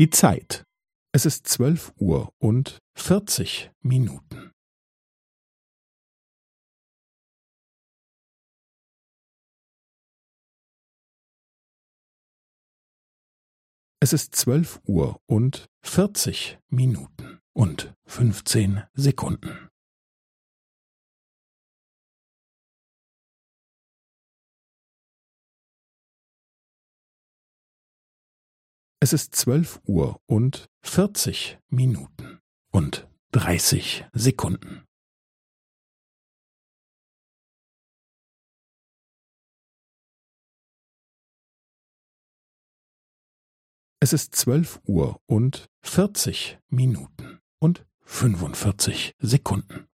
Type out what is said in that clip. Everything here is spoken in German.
Die Zeit. Es ist zwölf Uhr und vierzig Minuten. Es ist zwölf Uhr und vierzig Minuten und fünfzehn Sekunden. Es ist zwölf Uhr und vierzig Minuten und dreißig Sekunden. Es ist zwölf Uhr und vierzig Minuten und fünfundvierzig Sekunden.